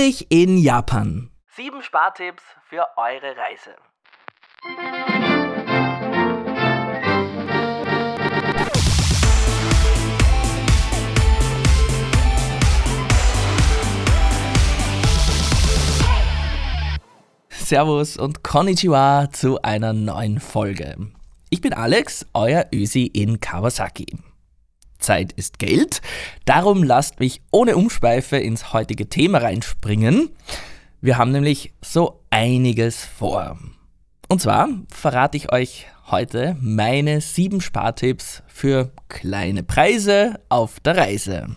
Billig in Japan. Sieben Spartipps für eure Reise. Servus und Konnichiwa zu einer neuen Folge. Ich bin Alex, euer Ösi in Kawasaki. Zeit ist Geld, darum lasst mich ohne Umschweife ins heutige Thema reinspringen. Wir haben nämlich so einiges vor. Und zwar verrate ich euch heute meine sieben Spartipps für kleine Preise auf der Reise.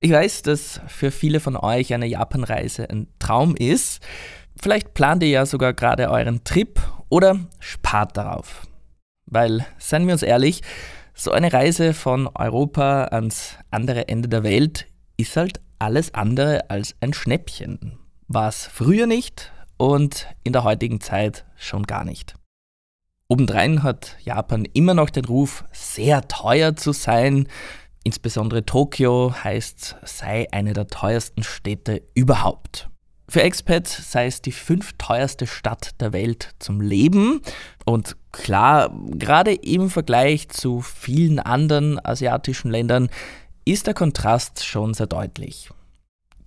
Ich weiß, dass für viele von euch eine Japanreise ein Traum ist. Vielleicht plant ihr ja sogar gerade euren Trip oder spart darauf. Weil, seien wir uns ehrlich, so eine Reise von Europa ans andere Ende der Welt ist halt alles andere als ein Schnäppchen. War es früher nicht und in der heutigen Zeit schon gar nicht. Obendrein hat Japan immer noch den Ruf, sehr teuer zu sein. Insbesondere Tokio heißt, sei eine der teuersten Städte überhaupt. Für Expats sei es die fünfteuerste Stadt der Welt zum Leben. Und klar, gerade im Vergleich zu vielen anderen asiatischen Ländern ist der Kontrast schon sehr deutlich.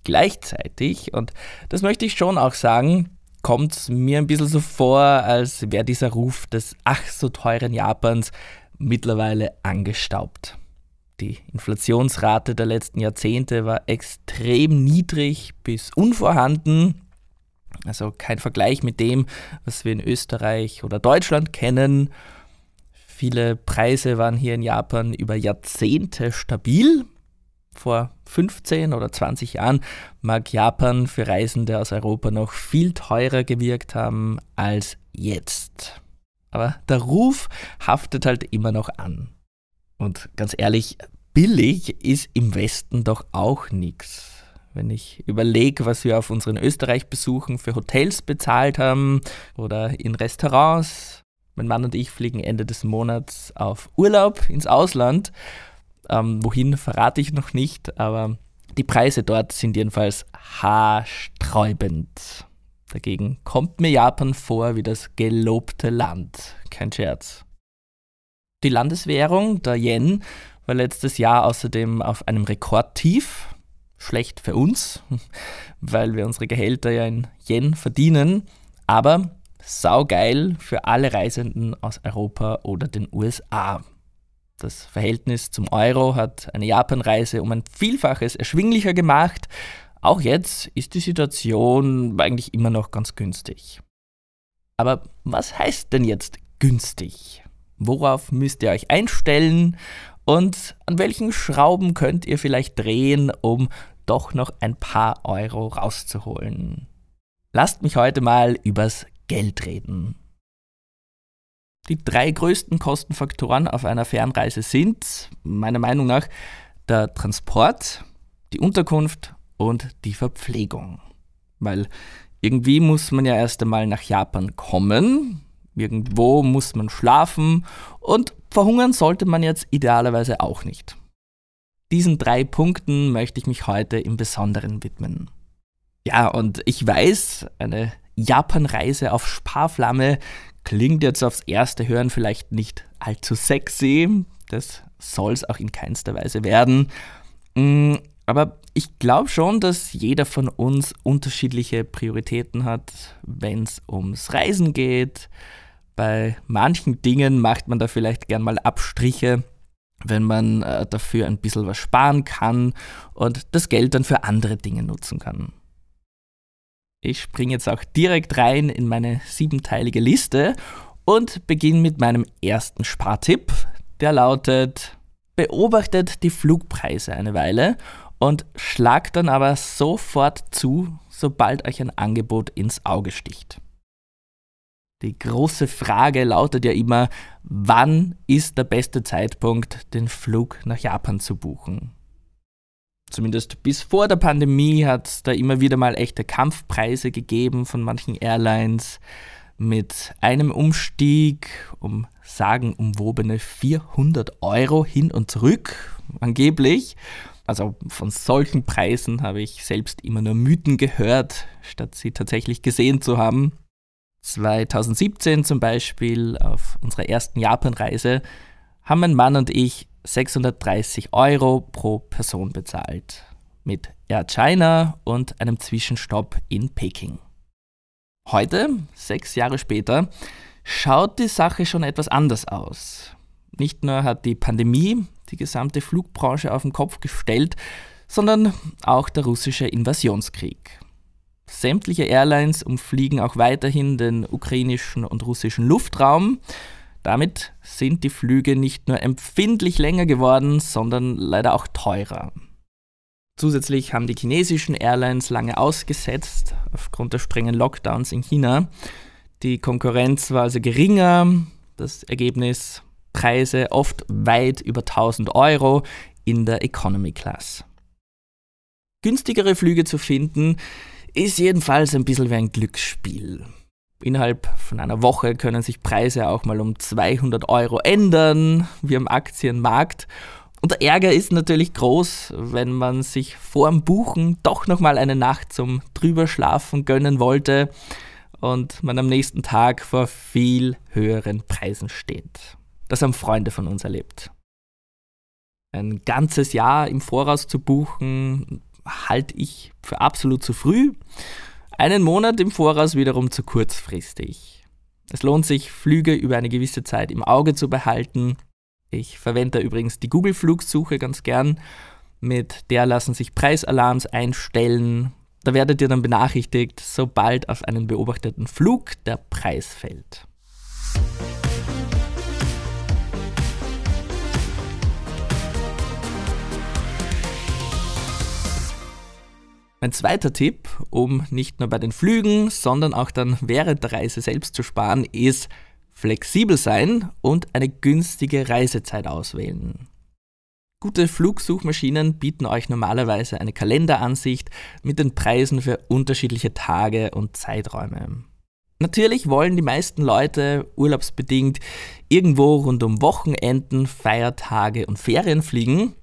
Gleichzeitig, und das möchte ich schon auch sagen, kommt es mir ein bisschen so vor, als wäre dieser Ruf des ach so teuren Japans mittlerweile angestaubt. Die Inflationsrate der letzten Jahrzehnte war extrem niedrig bis unvorhanden. Also kein Vergleich mit dem, was wir in Österreich oder Deutschland kennen. Viele Preise waren hier in Japan über Jahrzehnte stabil. Vor 15 oder 20 Jahren mag Japan für Reisende aus Europa noch viel teurer gewirkt haben als jetzt. Aber der Ruf haftet halt immer noch an. Und ganz ehrlich, billig ist im Westen doch auch nichts. Wenn ich überlege, was wir auf unseren Österreich-Besuchen für Hotels bezahlt haben oder in Restaurants. Mein Mann und ich fliegen Ende des Monats auf Urlaub ins Ausland. Ähm, wohin verrate ich noch nicht, aber die Preise dort sind jedenfalls haarsträubend. Dagegen kommt mir Japan vor wie das gelobte Land. Kein Scherz. Die Landeswährung, der Yen, war letztes Jahr außerdem auf einem Rekordtief. Schlecht für uns, weil wir unsere Gehälter ja in Yen verdienen, aber saugeil für alle Reisenden aus Europa oder den USA. Das Verhältnis zum Euro hat eine Japanreise um ein Vielfaches erschwinglicher gemacht. Auch jetzt ist die Situation eigentlich immer noch ganz günstig. Aber was heißt denn jetzt günstig? Worauf müsst ihr euch einstellen? Und an welchen Schrauben könnt ihr vielleicht drehen, um doch noch ein paar Euro rauszuholen? Lasst mich heute mal übers Geld reden. Die drei größten Kostenfaktoren auf einer Fernreise sind, meiner Meinung nach, der Transport, die Unterkunft und die Verpflegung. Weil irgendwie muss man ja erst einmal nach Japan kommen, Irgendwo muss man schlafen und verhungern sollte man jetzt idealerweise auch nicht. Diesen drei Punkten möchte ich mich heute im Besonderen widmen. Ja, und ich weiß, eine Japan-Reise auf Sparflamme klingt jetzt aufs erste Hören vielleicht nicht allzu sexy. Das soll es auch in keinster Weise werden. Mm, aber ich glaube schon, dass jeder von uns unterschiedliche Prioritäten hat, wenn es ums Reisen geht, bei manchen Dingen macht man da vielleicht gern mal Abstriche, wenn man äh, dafür ein bisschen was sparen kann und das Geld dann für andere Dinge nutzen kann. Ich springe jetzt auch direkt rein in meine siebenteilige Liste und beginne mit meinem ersten Spartipp, der lautet, beobachtet die Flugpreise eine Weile und schlagt dann aber sofort zu, sobald euch ein Angebot ins Auge sticht. Die große Frage lautet ja immer, wann ist der beste Zeitpunkt, den Flug nach Japan zu buchen? Zumindest bis vor der Pandemie hat es da immer wieder mal echte Kampfpreise gegeben von manchen Airlines mit einem Umstieg um sagenumwobene 400 Euro hin und zurück, angeblich. Also von solchen Preisen habe ich selbst immer nur Mythen gehört, statt sie tatsächlich gesehen zu haben. 2017 zum Beispiel auf unserer ersten Japanreise haben mein Mann und ich 630 Euro pro Person bezahlt. Mit Air China und einem Zwischenstopp in Peking. Heute, sechs Jahre später, schaut die Sache schon etwas anders aus. Nicht nur hat die Pandemie die gesamte Flugbranche auf den Kopf gestellt, sondern auch der russische Invasionskrieg. Sämtliche Airlines umfliegen auch weiterhin den ukrainischen und russischen Luftraum. Damit sind die Flüge nicht nur empfindlich länger geworden, sondern leider auch teurer. Zusätzlich haben die chinesischen Airlines lange ausgesetzt aufgrund der strengen Lockdowns in China. Die Konkurrenz war also geringer, das Ergebnis Preise oft weit über 1000 Euro in der Economy Class. Günstigere Flüge zu finden, ist jedenfalls ein bisschen wie ein Glücksspiel. Innerhalb von einer Woche können sich Preise auch mal um 200 Euro ändern, wie am Aktienmarkt. Und der Ärger ist natürlich groß, wenn man sich vor dem Buchen doch nochmal eine Nacht zum Drüberschlafen gönnen wollte und man am nächsten Tag vor viel höheren Preisen steht. Das haben Freunde von uns erlebt. Ein ganzes Jahr im Voraus zu buchen, halte ich für absolut zu früh. Einen Monat im Voraus wiederum zu kurzfristig. Es lohnt sich, Flüge über eine gewisse Zeit im Auge zu behalten. Ich verwende übrigens die Google-Flugsuche ganz gern. Mit der lassen sich Preisalarms einstellen. Da werdet ihr dann benachrichtigt, sobald auf einen beobachteten Flug der Preis fällt. Mein zweiter Tipp, um nicht nur bei den Flügen, sondern auch dann während der Reise selbst zu sparen, ist flexibel sein und eine günstige Reisezeit auswählen. Gute Flugsuchmaschinen bieten euch normalerweise eine Kalenderansicht mit den Preisen für unterschiedliche Tage und Zeiträume. Natürlich wollen die meisten Leute urlaubsbedingt irgendwo rund um Wochenenden, Feiertage und Ferien fliegen.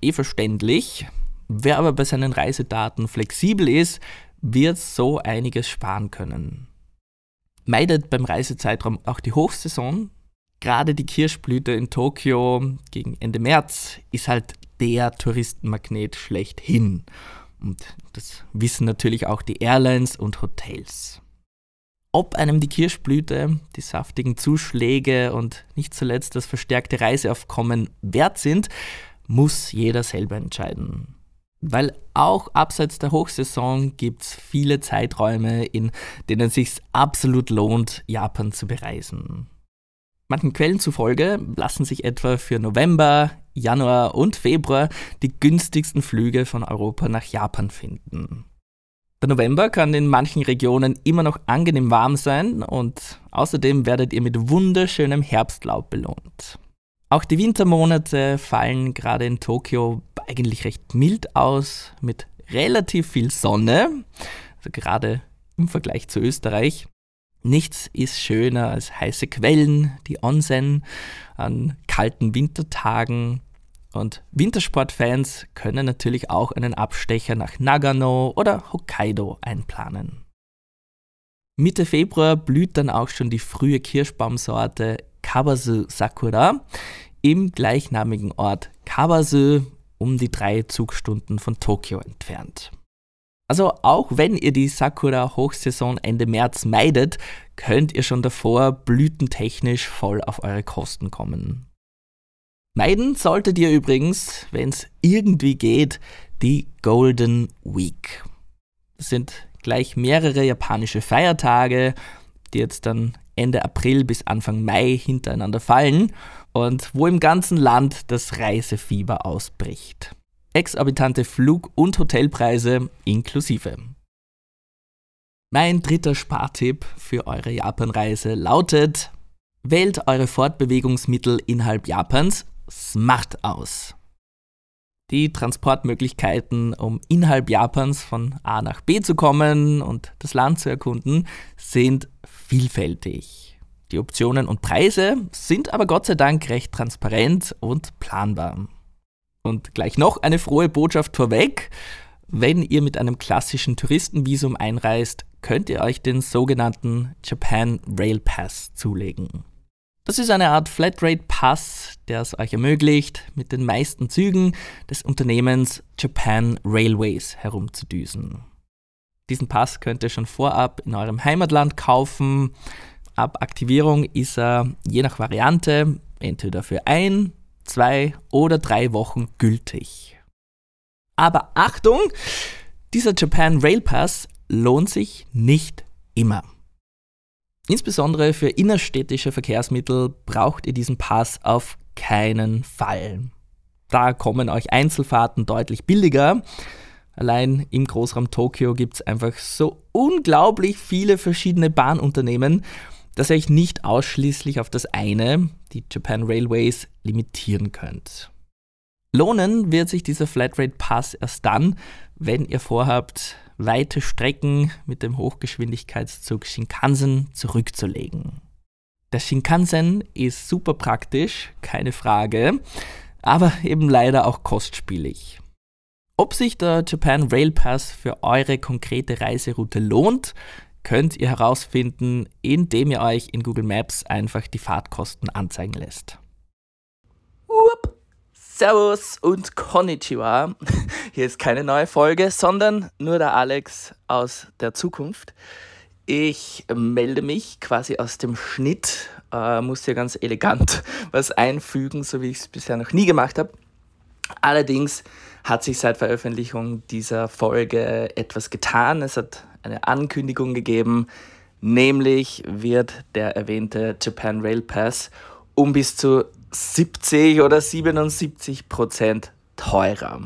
Eh verständlich, Wer aber bei seinen Reisedaten flexibel ist, wird so einiges sparen können. Meidet beim Reisezeitraum auch die Hochsaison. Gerade die Kirschblüte in Tokio gegen Ende März ist halt der Touristenmagnet schlechthin. Und das wissen natürlich auch die Airlines und Hotels. Ob einem die Kirschblüte, die saftigen Zuschläge und nicht zuletzt das verstärkte Reiseaufkommen wert sind, muss jeder selber entscheiden weil auch abseits der Hochsaison gibt es viele Zeiträume, in denen es sich absolut lohnt, Japan zu bereisen. Manchen Quellen zufolge lassen sich etwa für November, Januar und Februar die günstigsten Flüge von Europa nach Japan finden. Der November kann in manchen Regionen immer noch angenehm warm sein und außerdem werdet ihr mit wunderschönem Herbstlaub belohnt. Auch die Wintermonate fallen gerade in Tokio eigentlich recht mild aus, mit relativ viel Sonne, also gerade im Vergleich zu Österreich. Nichts ist schöner als heiße Quellen, die Onsen an kalten Wintertagen. Und Wintersportfans können natürlich auch einen Abstecher nach Nagano oder Hokkaido einplanen. Mitte Februar blüht dann auch schon die frühe Kirschbaumsorte Kawasu Sakura im gleichnamigen Ort Kawasu um die drei Zugstunden von Tokio entfernt. Also auch wenn ihr die Sakura-Hochsaison Ende März meidet, könnt ihr schon davor blütentechnisch voll auf eure Kosten kommen. Meiden solltet ihr übrigens, wenn es irgendwie geht, die Golden Week. Das sind gleich mehrere japanische Feiertage, die jetzt dann Ende April bis Anfang Mai hintereinander fallen und wo im ganzen Land das Reisefieber ausbricht. Exorbitante Flug- und Hotelpreise inklusive. Mein dritter Spartipp für eure Japanreise lautet, wählt eure Fortbewegungsmittel innerhalb Japans smart aus. Die Transportmöglichkeiten, um innerhalb Japans von A nach B zu kommen und das Land zu erkunden, sind vielfältig. Die Optionen und Preise sind aber Gott sei Dank recht transparent und planbar. Und gleich noch eine frohe Botschaft vorweg. Wenn ihr mit einem klassischen Touristenvisum einreist, könnt ihr euch den sogenannten Japan Rail Pass zulegen. Das ist eine Art Flatrate Pass, der es euch ermöglicht, mit den meisten Zügen des Unternehmens Japan Railways herumzudüsen. Diesen Pass könnt ihr schon vorab in eurem Heimatland kaufen. Ab Aktivierung ist er je nach Variante entweder für ein, zwei oder drei Wochen gültig. Aber Achtung, dieser Japan Rail Pass lohnt sich nicht immer. Insbesondere für innerstädtische Verkehrsmittel braucht ihr diesen Pass auf keinen Fall. Da kommen euch Einzelfahrten deutlich billiger. Allein im Großraum Tokio gibt es einfach so unglaublich viele verschiedene Bahnunternehmen, dass ihr euch nicht ausschließlich auf das eine, die Japan Railways, limitieren könnt. Lohnen wird sich dieser Flatrate Pass erst dann, wenn ihr vorhabt, weite Strecken mit dem Hochgeschwindigkeitszug Shinkansen zurückzulegen. Der Shinkansen ist super praktisch, keine Frage, aber eben leider auch kostspielig. Ob sich der Japan Rail Pass für eure konkrete Reiseroute lohnt, könnt ihr herausfinden, indem ihr euch in Google Maps einfach die Fahrtkosten anzeigen lässt. Whoop. Servus und Konnichiwa. Hier ist keine neue Folge, sondern nur der Alex aus der Zukunft. Ich melde mich quasi aus dem Schnitt, äh, muss hier ganz elegant was einfügen, so wie ich es bisher noch nie gemacht habe. Allerdings hat sich seit Veröffentlichung dieser Folge etwas getan. Es hat eine Ankündigung gegeben, nämlich wird der erwähnte Japan Rail Pass um bis zu 70 oder 77 Prozent teurer.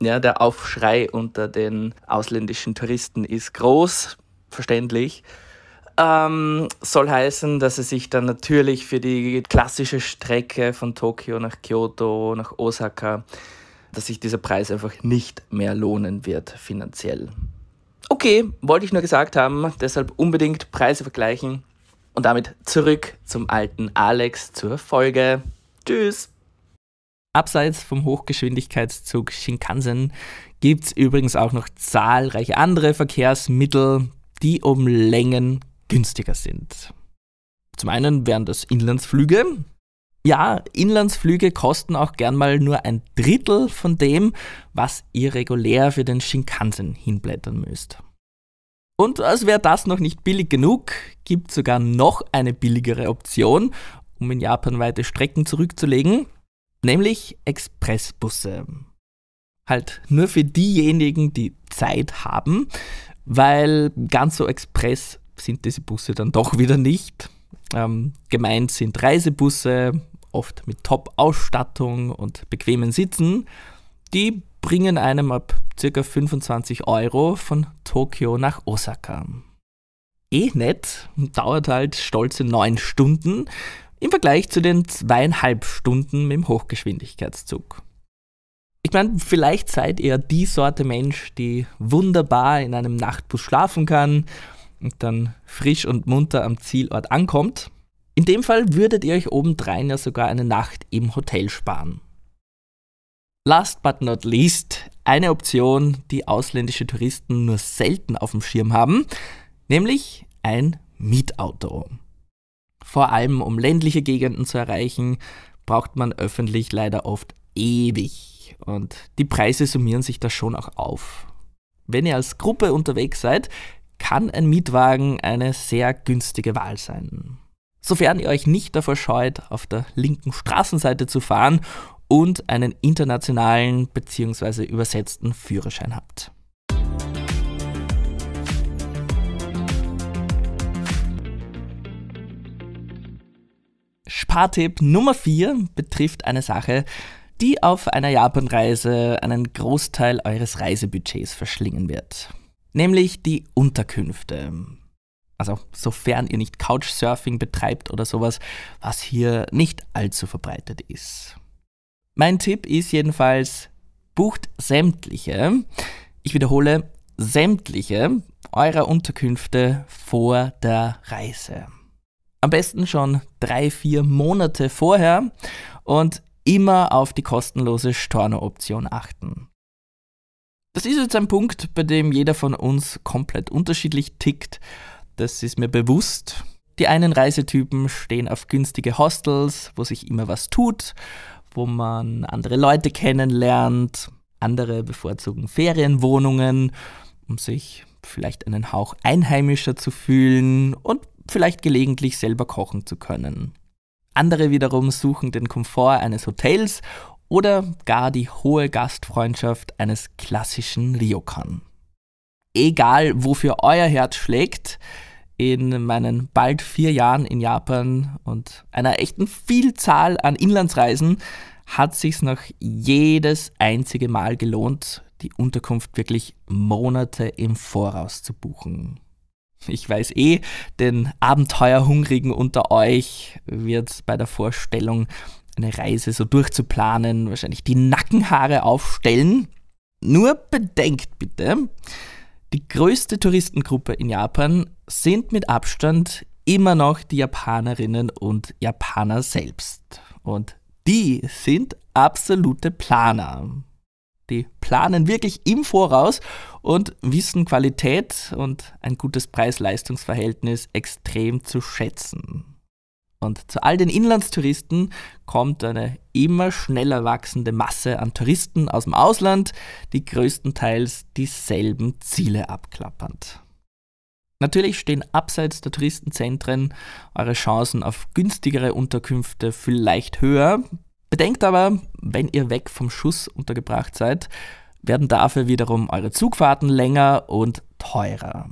Ja, der Aufschrei unter den ausländischen Touristen ist groß, verständlich. Ähm, soll heißen, dass es sich dann natürlich für die klassische Strecke von Tokio nach Kyoto, nach Osaka, dass sich dieser Preis einfach nicht mehr lohnen wird finanziell. Okay, wollte ich nur gesagt haben, deshalb unbedingt Preise vergleichen und damit zurück zum alten Alex zur Folge. Tschüss. Abseits vom Hochgeschwindigkeitszug Shinkansen gibt es übrigens auch noch zahlreiche andere Verkehrsmittel, die um Längen günstiger sind. Zum einen wären das Inlandsflüge. Ja, Inlandsflüge kosten auch gern mal nur ein Drittel von dem, was ihr regulär für den Shinkansen hinblättern müsst. Und als wäre das noch nicht billig genug, gibt es sogar noch eine billigere Option um in Japan weite Strecken zurückzulegen, nämlich Expressbusse. Halt nur für diejenigen, die Zeit haben, weil ganz so express sind diese Busse dann doch wieder nicht. Ähm, gemeint sind Reisebusse, oft mit Top-Ausstattung und bequemen Sitzen. Die bringen einem ab ca. 25 Euro von Tokio nach Osaka. Eh nett, dauert halt stolze 9 Stunden im Vergleich zu den zweieinhalb Stunden mit dem Hochgeschwindigkeitszug. Ich meine, vielleicht seid ihr die Sorte Mensch, die wunderbar in einem Nachtbus schlafen kann und dann frisch und munter am Zielort ankommt. In dem Fall würdet ihr euch obendrein ja sogar eine Nacht im Hotel sparen. Last but not least, eine Option, die ausländische Touristen nur selten auf dem Schirm haben, nämlich ein Mietauto. Vor allem um ländliche Gegenden zu erreichen, braucht man öffentlich leider oft ewig. Und die Preise summieren sich da schon auch auf. Wenn ihr als Gruppe unterwegs seid, kann ein Mietwagen eine sehr günstige Wahl sein. Sofern ihr euch nicht davor scheut, auf der linken Straßenseite zu fahren und einen internationalen bzw. übersetzten Führerschein habt. Spartipp Nummer 4 betrifft eine Sache, die auf einer Japanreise einen Großteil eures Reisebudgets verschlingen wird. Nämlich die Unterkünfte. Also sofern ihr nicht Couchsurfing betreibt oder sowas, was hier nicht allzu verbreitet ist. Mein Tipp ist jedenfalls, bucht sämtliche, ich wiederhole, sämtliche eurer Unterkünfte vor der Reise. Am besten schon drei, vier Monate vorher und immer auf die kostenlose Storno-Option achten. Das ist jetzt ein Punkt, bei dem jeder von uns komplett unterschiedlich tickt. Das ist mir bewusst. Die einen Reisetypen stehen auf günstige Hostels, wo sich immer was tut, wo man andere Leute kennenlernt. Andere bevorzugen Ferienwohnungen, um sich vielleicht einen Hauch einheimischer zu fühlen und vielleicht gelegentlich selber kochen zu können. Andere wiederum suchen den Komfort eines Hotels oder gar die hohe Gastfreundschaft eines klassischen Ryokan. Egal, wofür euer Herz schlägt, in meinen bald vier Jahren in Japan und einer echten Vielzahl an Inlandsreisen hat sich's noch jedes einzige Mal gelohnt, die Unterkunft wirklich Monate im Voraus zu buchen. Ich weiß eh, den Abenteuerhungrigen unter euch wird bei der Vorstellung, eine Reise so durchzuplanen, wahrscheinlich die Nackenhaare aufstellen. Nur bedenkt bitte, die größte Touristengruppe in Japan sind mit Abstand immer noch die Japanerinnen und Japaner selbst. Und die sind absolute Planer. Die planen wirklich im Voraus und wissen Qualität und ein gutes Preis-Leistungs-Verhältnis extrem zu schätzen. Und zu all den Inlandstouristen kommt eine immer schneller wachsende Masse an Touristen aus dem Ausland, die größtenteils dieselben Ziele abklappernd. Natürlich stehen abseits der Touristenzentren eure Chancen auf günstigere Unterkünfte vielleicht höher. Bedenkt aber, wenn ihr weg vom Schuss untergebracht seid, werden dafür wiederum eure Zugfahrten länger und teurer.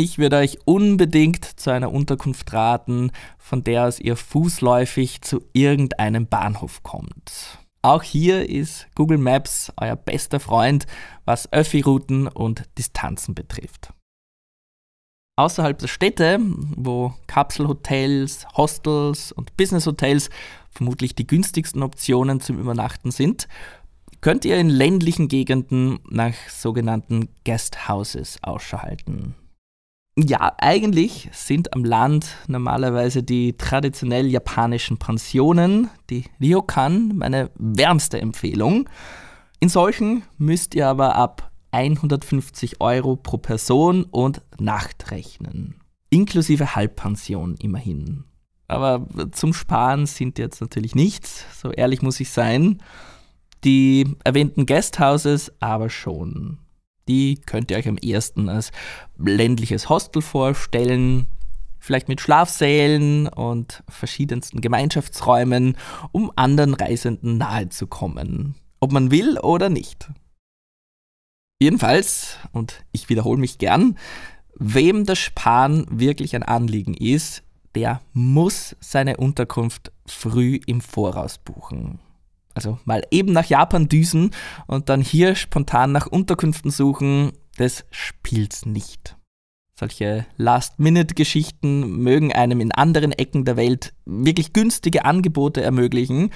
Ich würde euch unbedingt zu einer Unterkunft raten, von der aus ihr fußläufig zu irgendeinem Bahnhof kommt. Auch hier ist Google Maps euer bester Freund, was Öffi-Routen und Distanzen betrifft. Außerhalb der Städte, wo Kapselhotels, Hostels und Businesshotels vermutlich die günstigsten Optionen zum Übernachten sind, könnt ihr in ländlichen Gegenden nach sogenannten Guesthouses Ausschau halten. Ja, eigentlich sind am Land normalerweise die traditionell japanischen Pensionen, die Ryokan, meine wärmste Empfehlung. In solchen müsst ihr aber ab 150 Euro pro Person und Nacht rechnen. Inklusive Halbpension immerhin. Aber zum Sparen sind jetzt natürlich nichts, so ehrlich muss ich sein. Die erwähnten Guesthouses aber schon. Die könnt ihr euch am ersten als ländliches Hostel vorstellen, vielleicht mit Schlafsälen und verschiedensten Gemeinschaftsräumen, um anderen Reisenden nahezukommen, ob man will oder nicht. Jedenfalls, und ich wiederhole mich gern, wem das Sparen wirklich ein Anliegen ist, der muss seine Unterkunft früh im Voraus buchen. Also mal eben nach Japan düsen und dann hier spontan nach Unterkünften suchen, das spielt's nicht. Solche Last-Minute-Geschichten mögen einem in anderen Ecken der Welt wirklich günstige Angebote ermöglichen.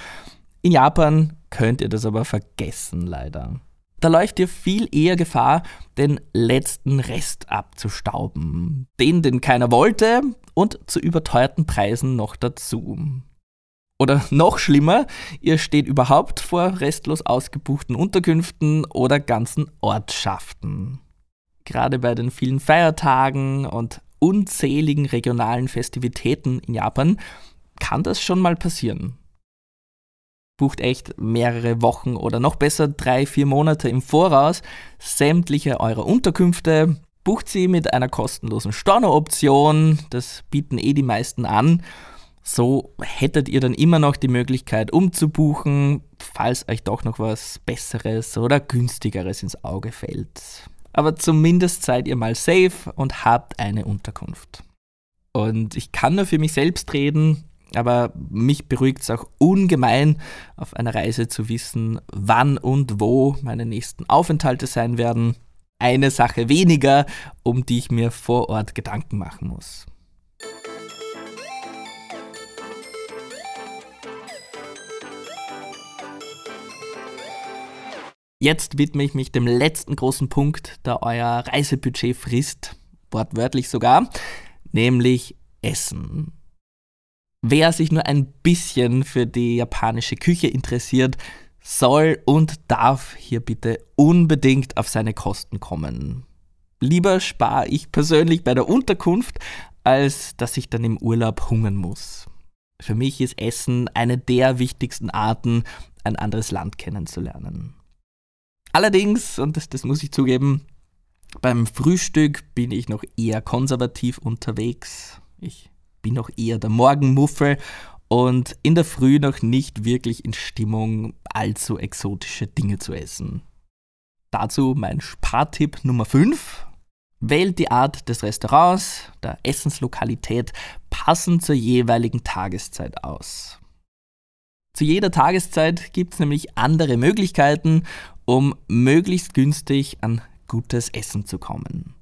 In Japan könnt ihr das aber vergessen, leider. Da läuft ihr viel eher Gefahr, den letzten Rest abzustauben. Den, den keiner wollte und zu überteuerten Preisen noch dazu. Oder noch schlimmer, ihr steht überhaupt vor restlos ausgebuchten Unterkünften oder ganzen Ortschaften. Gerade bei den vielen Feiertagen und unzähligen regionalen Festivitäten in Japan kann das schon mal passieren. Bucht echt mehrere Wochen oder noch besser drei, vier Monate im Voraus sämtliche eurer Unterkünfte, bucht sie mit einer kostenlosen Storno-Option, das bieten eh die meisten an so hättet ihr dann immer noch die Möglichkeit umzubuchen, falls euch doch noch was Besseres oder günstigeres ins Auge fällt. Aber zumindest seid ihr mal safe und habt eine Unterkunft. Und ich kann nur für mich selbst reden, aber mich beruhigt es auch ungemein, auf einer Reise zu wissen, wann und wo meine nächsten Aufenthalte sein werden. Eine Sache weniger, um die ich mir vor Ort Gedanken machen muss. Jetzt widme ich mich dem letzten großen Punkt, der euer Reisebudget frisst, wortwörtlich sogar, nämlich Essen. Wer sich nur ein bisschen für die japanische Küche interessiert, soll und darf hier bitte unbedingt auf seine Kosten kommen. Lieber spare ich persönlich bei der Unterkunft, als dass ich dann im Urlaub hungern muss. Für mich ist Essen eine der wichtigsten Arten, ein anderes Land kennenzulernen. Allerdings, und das, das muss ich zugeben, beim Frühstück bin ich noch eher konservativ unterwegs. Ich bin noch eher der Morgenmuffel und in der Früh noch nicht wirklich in Stimmung, allzu exotische Dinge zu essen. Dazu mein Spartipp Nummer 5. Wählt die Art des Restaurants, der Essenslokalität passend zur jeweiligen Tageszeit aus. Zu jeder Tageszeit gibt es nämlich andere Möglichkeiten, um möglichst günstig an gutes Essen zu kommen.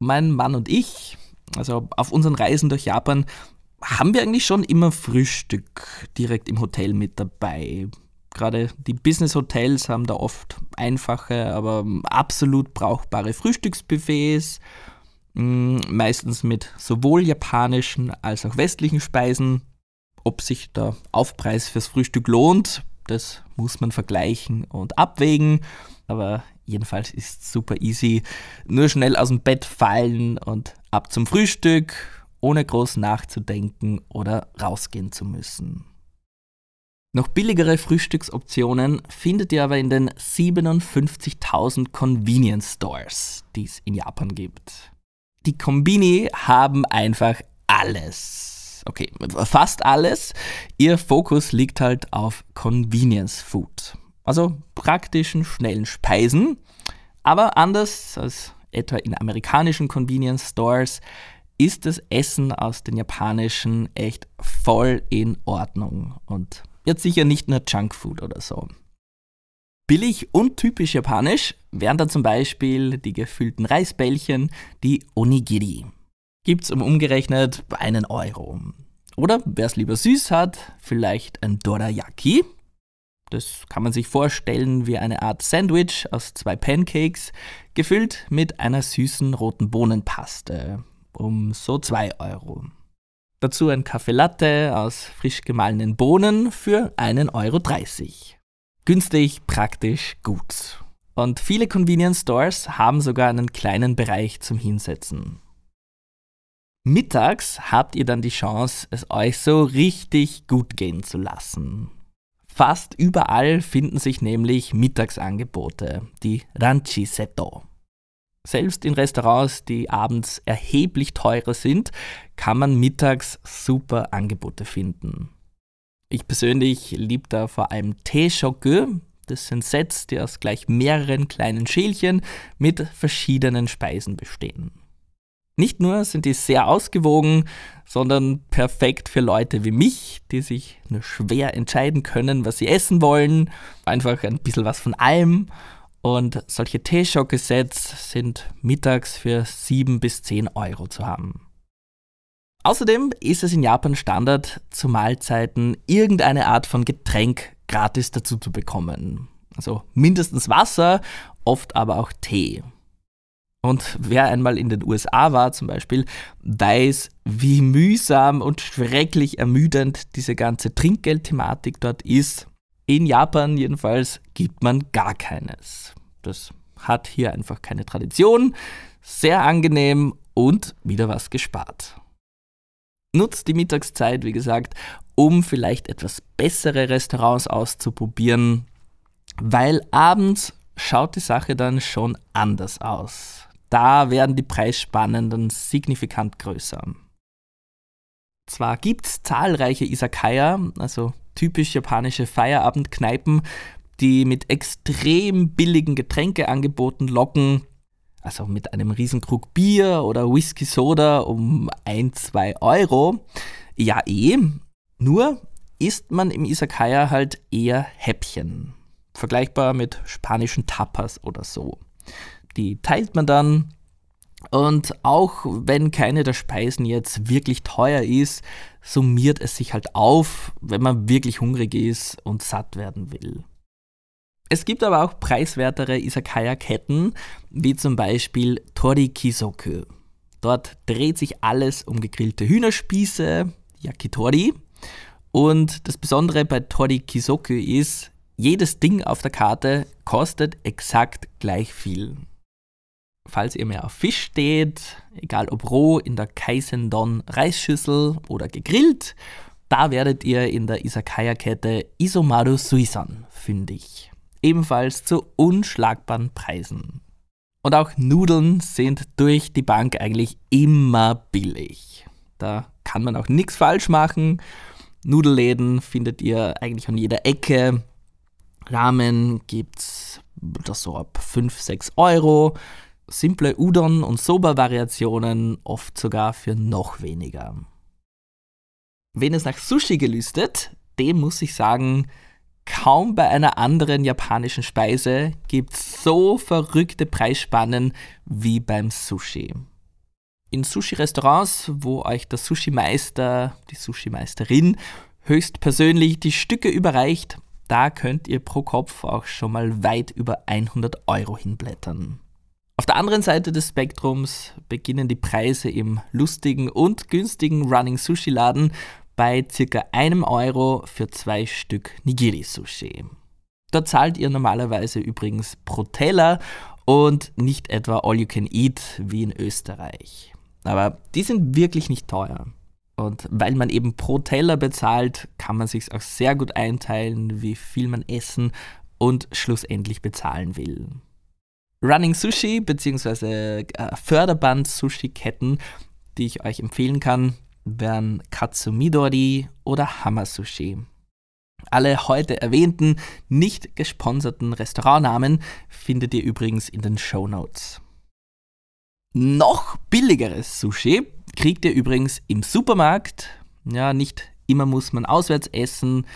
Mein Mann und ich, also auf unseren Reisen durch Japan, haben wir eigentlich schon immer Frühstück direkt im Hotel mit dabei. Gerade die Business Hotels haben da oft einfache, aber absolut brauchbare Frühstücksbuffets, mm, meistens mit sowohl japanischen als auch westlichen Speisen. Ob sich der Aufpreis fürs Frühstück lohnt, das muss man vergleichen und abwägen. Aber jedenfalls ist es super easy. Nur schnell aus dem Bett fallen und ab zum Frühstück, ohne groß nachzudenken oder rausgehen zu müssen. Noch billigere Frühstücksoptionen findet ihr aber in den 57.000 Convenience Stores, die es in Japan gibt. Die Kombini haben einfach alles. Okay, fast alles. Ihr Fokus liegt halt auf Convenience Food. Also praktischen, schnellen Speisen. Aber anders als etwa in amerikanischen Convenience Stores ist das Essen aus den japanischen echt voll in Ordnung und Jetzt sicher nicht nur Junkfood oder so. Billig und typisch japanisch wären da zum Beispiel die gefüllten Reisbällchen, die Onigiri. Gibt's um umgerechnet einen Euro. Oder wer es lieber süß hat, vielleicht ein Dorayaki. Das kann man sich vorstellen wie eine Art Sandwich aus zwei Pancakes, gefüllt mit einer süßen roten Bohnenpaste. Um so 2 Euro. Dazu ein Kaffee Latte aus frisch gemahlenen Bohnen für 1,30 Euro. Günstig, praktisch, gut. Und viele Convenience Stores haben sogar einen kleinen Bereich zum Hinsetzen. Mittags habt ihr dann die Chance, es euch so richtig gut gehen zu lassen. Fast überall finden sich nämlich Mittagsangebote, die Ranchi Seto. Selbst in Restaurants, die abends erheblich teurer sind, kann man mittags super Angebote finden. Ich persönlich liebe da vor allem Teeshoku. Das sind Sets, die aus gleich mehreren kleinen Schälchen mit verschiedenen Speisen bestehen. Nicht nur sind die sehr ausgewogen, sondern perfekt für Leute wie mich, die sich nur schwer entscheiden können, was sie essen wollen. Einfach ein bisschen was von allem und solche Teeschock-Sets sind mittags für 7 bis 10 Euro zu haben. Außerdem ist es in Japan Standard, zu Mahlzeiten irgendeine Art von Getränk gratis dazu zu bekommen. Also mindestens Wasser, oft aber auch Tee. Und wer einmal in den USA war zum Beispiel, weiß, wie mühsam und schrecklich ermüdend diese ganze Trinkgeldthematik dort ist in Japan jedenfalls gibt man gar keines. Das hat hier einfach keine Tradition, sehr angenehm und wieder was gespart. Nutzt die Mittagszeit, wie gesagt, um vielleicht etwas bessere Restaurants auszuprobieren, weil abends schaut die Sache dann schon anders aus. Da werden die Preisspannen dann signifikant größer. Zwar gibt es zahlreiche Isakaya, also typisch japanische Feierabendkneipen, die mit extrem billigen Getränkeangeboten locken, also mit einem Riesenkrug Bier oder Whisky Soda um 1, 2 Euro. Ja eh, nur isst man im Isakaya halt eher Häppchen. Vergleichbar mit spanischen Tapas oder so. Die teilt man dann und auch wenn keine der Speisen jetzt wirklich teuer ist, summiert es sich halt auf, wenn man wirklich hungrig ist und satt werden will. Es gibt aber auch preiswertere Isakaya-Ketten, wie zum Beispiel Tori Kisoku. Dort dreht sich alles um gegrillte Hühnerspieße, Yakitori. Und das Besondere bei Tori Kisoku ist, jedes Ding auf der Karte kostet exakt gleich viel. Falls ihr mehr auf Fisch steht, egal ob roh in der Kaisendon Reisschüssel oder gegrillt, da werdet ihr in der Isakaya-Kette Isomaru Suisan fündig. Ebenfalls zu unschlagbaren Preisen. Und auch Nudeln sind durch die Bank eigentlich immer billig. Da kann man auch nichts falsch machen. Nudelläden findet ihr eigentlich an jeder Ecke. Ramen gibt's das so ab 5, 6 Euro. Simple Udon- und Soba-Variationen oft sogar für noch weniger. Wen es nach Sushi gelüstet, dem muss ich sagen, kaum bei einer anderen japanischen Speise gibt es so verrückte Preisspannen wie beim Sushi. In Sushi-Restaurants, wo euch der Sushi-Meister, die Sushi-Meisterin höchstpersönlich die Stücke überreicht, da könnt ihr pro Kopf auch schon mal weit über 100 Euro hinblättern. Auf der anderen Seite des Spektrums beginnen die Preise im lustigen und günstigen Running Sushi Laden bei circa einem Euro für zwei Stück Nigiri-Sushi. Da zahlt ihr normalerweise übrigens pro Teller und nicht etwa All You Can Eat wie in Österreich. Aber die sind wirklich nicht teuer. Und weil man eben pro Teller bezahlt, kann man sich auch sehr gut einteilen, wie viel man essen und schlussendlich bezahlen will. Running Sushi bzw. Äh, Förderband-Sushi-Ketten, die ich euch empfehlen kann, wären Katsumidori oder Hamasushi. Alle heute erwähnten, nicht gesponserten Restaurantnamen findet ihr übrigens in den Show Notes. Noch billigeres Sushi kriegt ihr übrigens im Supermarkt. Ja, nicht immer muss man auswärts essen,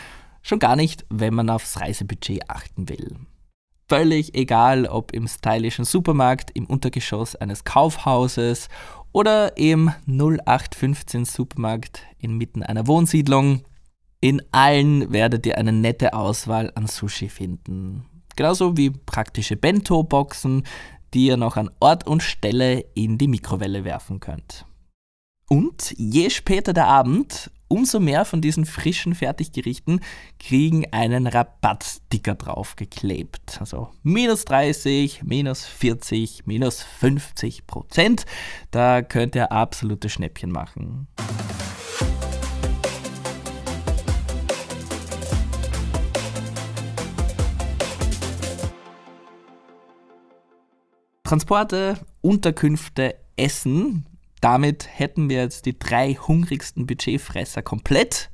schon gar nicht, wenn man aufs Reisebudget achten will. Völlig egal, ob im stylischen Supermarkt im Untergeschoss eines Kaufhauses oder im 0815 Supermarkt inmitten einer Wohnsiedlung. In allen werdet ihr eine nette Auswahl an Sushi finden. Genauso wie praktische Bento-Boxen, die ihr noch an Ort und Stelle in die Mikrowelle werfen könnt. Und je später der Abend, umso mehr von diesen frischen Fertiggerichten kriegen einen Rabattsticker draufgeklebt. Also minus 30, minus 40, minus 50 Prozent. Da könnt ihr absolute Schnäppchen machen. Transporte, Unterkünfte, Essen damit hätten wir jetzt die drei hungrigsten Budgetfresser komplett.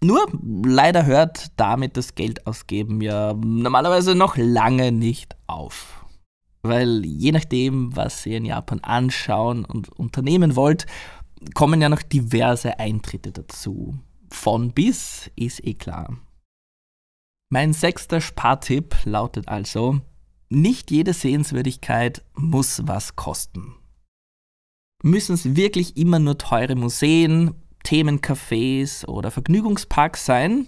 Nur leider hört damit das Geldausgeben ja normalerweise noch lange nicht auf. Weil je nachdem, was ihr in Japan anschauen und unternehmen wollt, kommen ja noch diverse Eintritte dazu. Von bis ist eh klar. Mein sechster Spartipp lautet also, nicht jede Sehenswürdigkeit muss was kosten müssen es wirklich immer nur teure Museen, Themencafés oder Vergnügungsparks sein.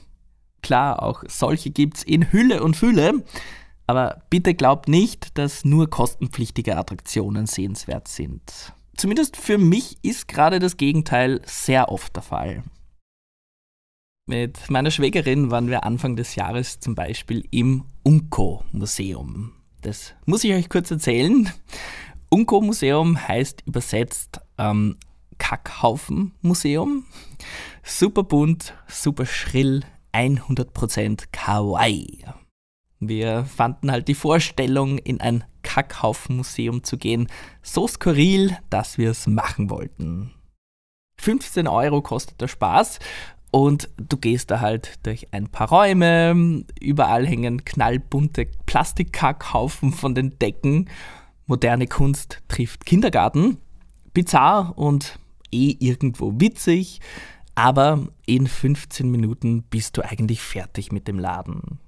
Klar, auch solche gibt es in Hülle und Fülle, aber bitte glaubt nicht, dass nur kostenpflichtige Attraktionen sehenswert sind. Zumindest für mich ist gerade das Gegenteil sehr oft der Fall. Mit meiner Schwägerin waren wir Anfang des Jahres zum Beispiel im Unko-Museum. Das muss ich euch kurz erzählen. Unko-Museum heißt übersetzt ähm, Kackhaufen-Museum. Super bunt, super schrill, 100% Kawaii. Wir fanden halt die Vorstellung, in ein Kackhaufen-Museum zu gehen, so skurril, dass wir es machen wollten. 15 Euro kostet der Spaß und du gehst da halt durch ein paar Räume, überall hängen knallbunte Plastikkackhaufen von den Decken moderne Kunst trifft Kindergarten. Bizarr und eh irgendwo witzig, aber in 15 Minuten bist du eigentlich fertig mit dem Laden.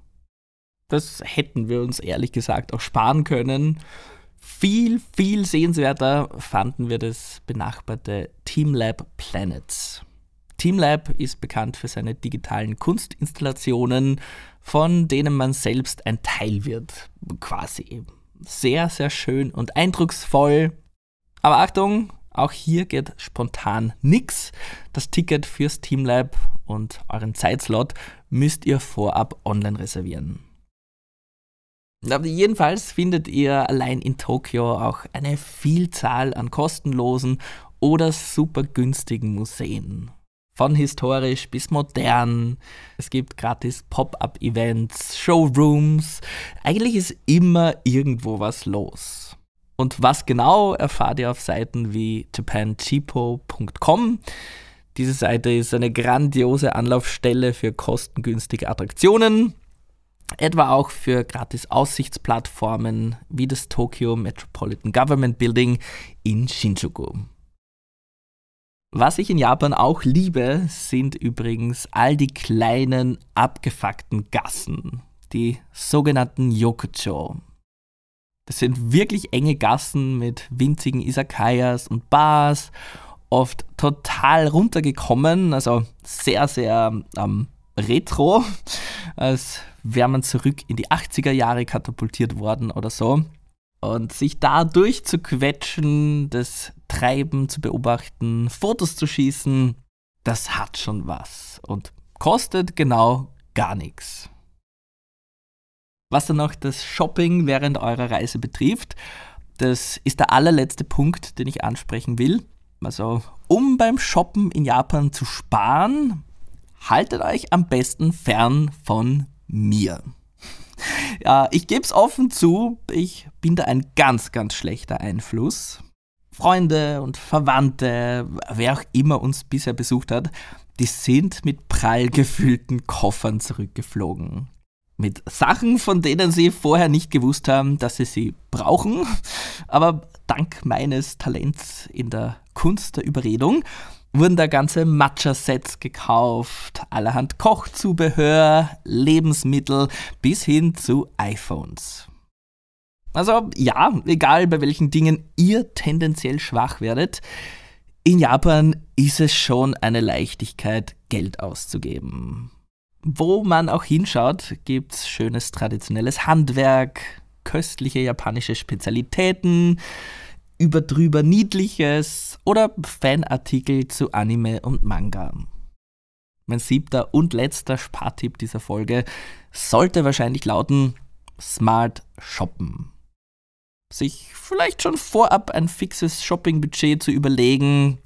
Das hätten wir uns ehrlich gesagt auch sparen können. Viel, viel sehenswerter fanden wir das benachbarte TeamLab Planets. TeamLab ist bekannt für seine digitalen Kunstinstallationen, von denen man selbst ein Teil wird, quasi sehr, sehr schön und eindrucksvoll. Aber Achtung, Auch hier geht spontan nichts. Das Ticket fürs Teamlab und euren Zeitslot müsst ihr vorab online reservieren. Jedenfalls findet ihr allein in Tokio auch eine Vielzahl an kostenlosen oder super günstigen Museen. Von historisch bis modern. Es gibt gratis Pop-up-Events, Showrooms. Eigentlich ist immer irgendwo was los. Und was genau erfahrt ihr auf Seiten wie japancheapo.com. Diese Seite ist eine grandiose Anlaufstelle für kostengünstige Attraktionen, etwa auch für gratis Aussichtsplattformen wie das Tokyo Metropolitan Government Building in Shinjuku. Was ich in Japan auch liebe, sind übrigens all die kleinen, abgefuckten Gassen, die sogenannten Yokocho. Das sind wirklich enge Gassen mit winzigen Isakayas und Bars, oft total runtergekommen, also sehr, sehr ähm, retro, als wäre man zurück in die 80er Jahre katapultiert worden oder so. Und sich da durchzuquetschen, das Treiben zu beobachten, Fotos zu schießen, das hat schon was und kostet genau gar nichts. Was dann noch das Shopping während eurer Reise betrifft, das ist der allerletzte Punkt, den ich ansprechen will. Also, um beim Shoppen in Japan zu sparen, haltet euch am besten fern von mir. Ja, ich gebe es offen zu, ich bin da ein ganz, ganz schlechter Einfluss. Freunde und Verwandte, wer auch immer uns bisher besucht hat, die sind mit prall gefüllten Koffern zurückgeflogen. Mit Sachen, von denen sie vorher nicht gewusst haben, dass sie sie brauchen. Aber dank meines Talents in der Kunst der Überredung wurden da ganze Matcha-Sets gekauft, allerhand Kochzubehör, Lebensmittel bis hin zu iPhones. Also ja, egal bei welchen Dingen ihr tendenziell schwach werdet, in Japan ist es schon eine Leichtigkeit, Geld auszugeben. Wo man auch hinschaut, gibt es schönes traditionelles Handwerk, köstliche japanische Spezialitäten, überdrüber Niedliches oder Fanartikel zu Anime und Manga. Mein siebter und letzter Spartipp dieser Folge sollte wahrscheinlich lauten Smart Shoppen. Sich vielleicht schon vorab ein fixes Shoppingbudget zu überlegen,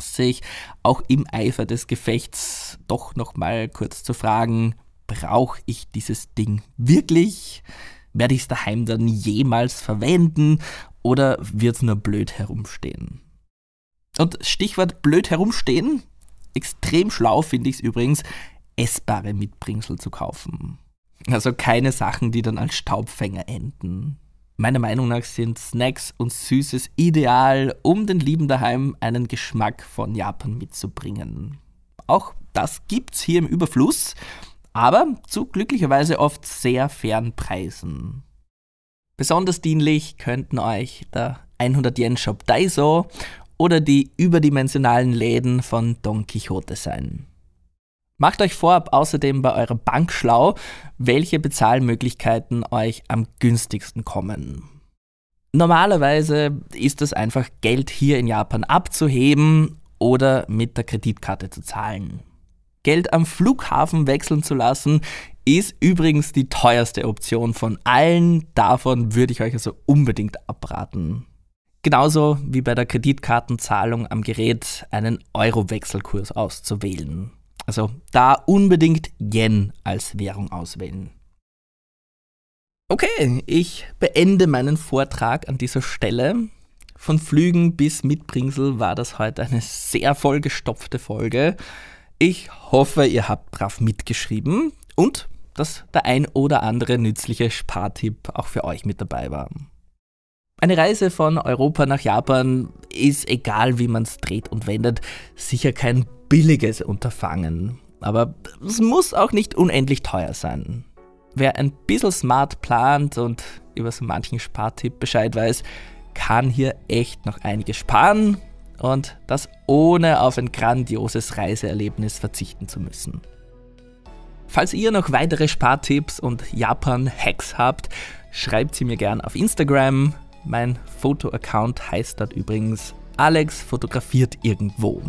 sich auch im Eifer des Gefechts doch nochmal kurz zu fragen, brauche ich dieses Ding wirklich? Werde ich es daheim dann jemals verwenden oder wird es nur blöd herumstehen? Und Stichwort blöd herumstehen, extrem schlau finde ich es übrigens, essbare Mitbringsel zu kaufen. Also keine Sachen, die dann als Staubfänger enden. Meiner Meinung nach sind Snacks und Süßes ideal, um den Lieben daheim einen Geschmack von Japan mitzubringen. Auch das gibt's hier im Überfluss, aber zu glücklicherweise oft sehr fairen Preisen. Besonders dienlich könnten euch der 100 Yen Shop Daiso oder die überdimensionalen Läden von Don Quixote sein. Macht euch vorab außerdem bei eurer Bank schlau, welche Bezahlmöglichkeiten euch am günstigsten kommen. Normalerweise ist es einfach Geld hier in Japan abzuheben oder mit der Kreditkarte zu zahlen. Geld am Flughafen wechseln zu lassen, ist übrigens die teuerste Option von allen. Davon würde ich euch also unbedingt abraten. Genauso wie bei der Kreditkartenzahlung am Gerät einen Euro-Wechselkurs auszuwählen. Also da unbedingt Yen als Währung auswählen. Okay, ich beende meinen Vortrag an dieser Stelle. Von Flügen bis Mitbringsel war das heute eine sehr vollgestopfte Folge. Ich hoffe, ihr habt brav mitgeschrieben und dass der ein oder andere nützliche Spartipp auch für euch mit dabei war. Eine Reise von Europa nach Japan ist, egal wie man es dreht und wendet, sicher kein billiges Unterfangen. Aber es muss auch nicht unendlich teuer sein. Wer ein bisschen smart plant und über so manchen Spartipp Bescheid weiß, kann hier echt noch einiges sparen und das ohne auf ein grandioses Reiseerlebnis verzichten zu müssen. Falls ihr noch weitere Spartipps und Japan-Hacks habt, schreibt sie mir gern auf Instagram. Mein Foto-Account heißt dort übrigens Alex fotografiert irgendwo.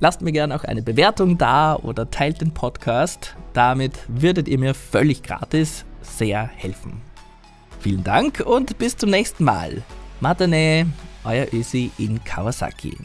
Lasst mir gerne auch eine Bewertung da oder teilt den Podcast. Damit würdet ihr mir völlig gratis sehr helfen. Vielen Dank und bis zum nächsten Mal. Matane, euer Ösi in Kawasaki.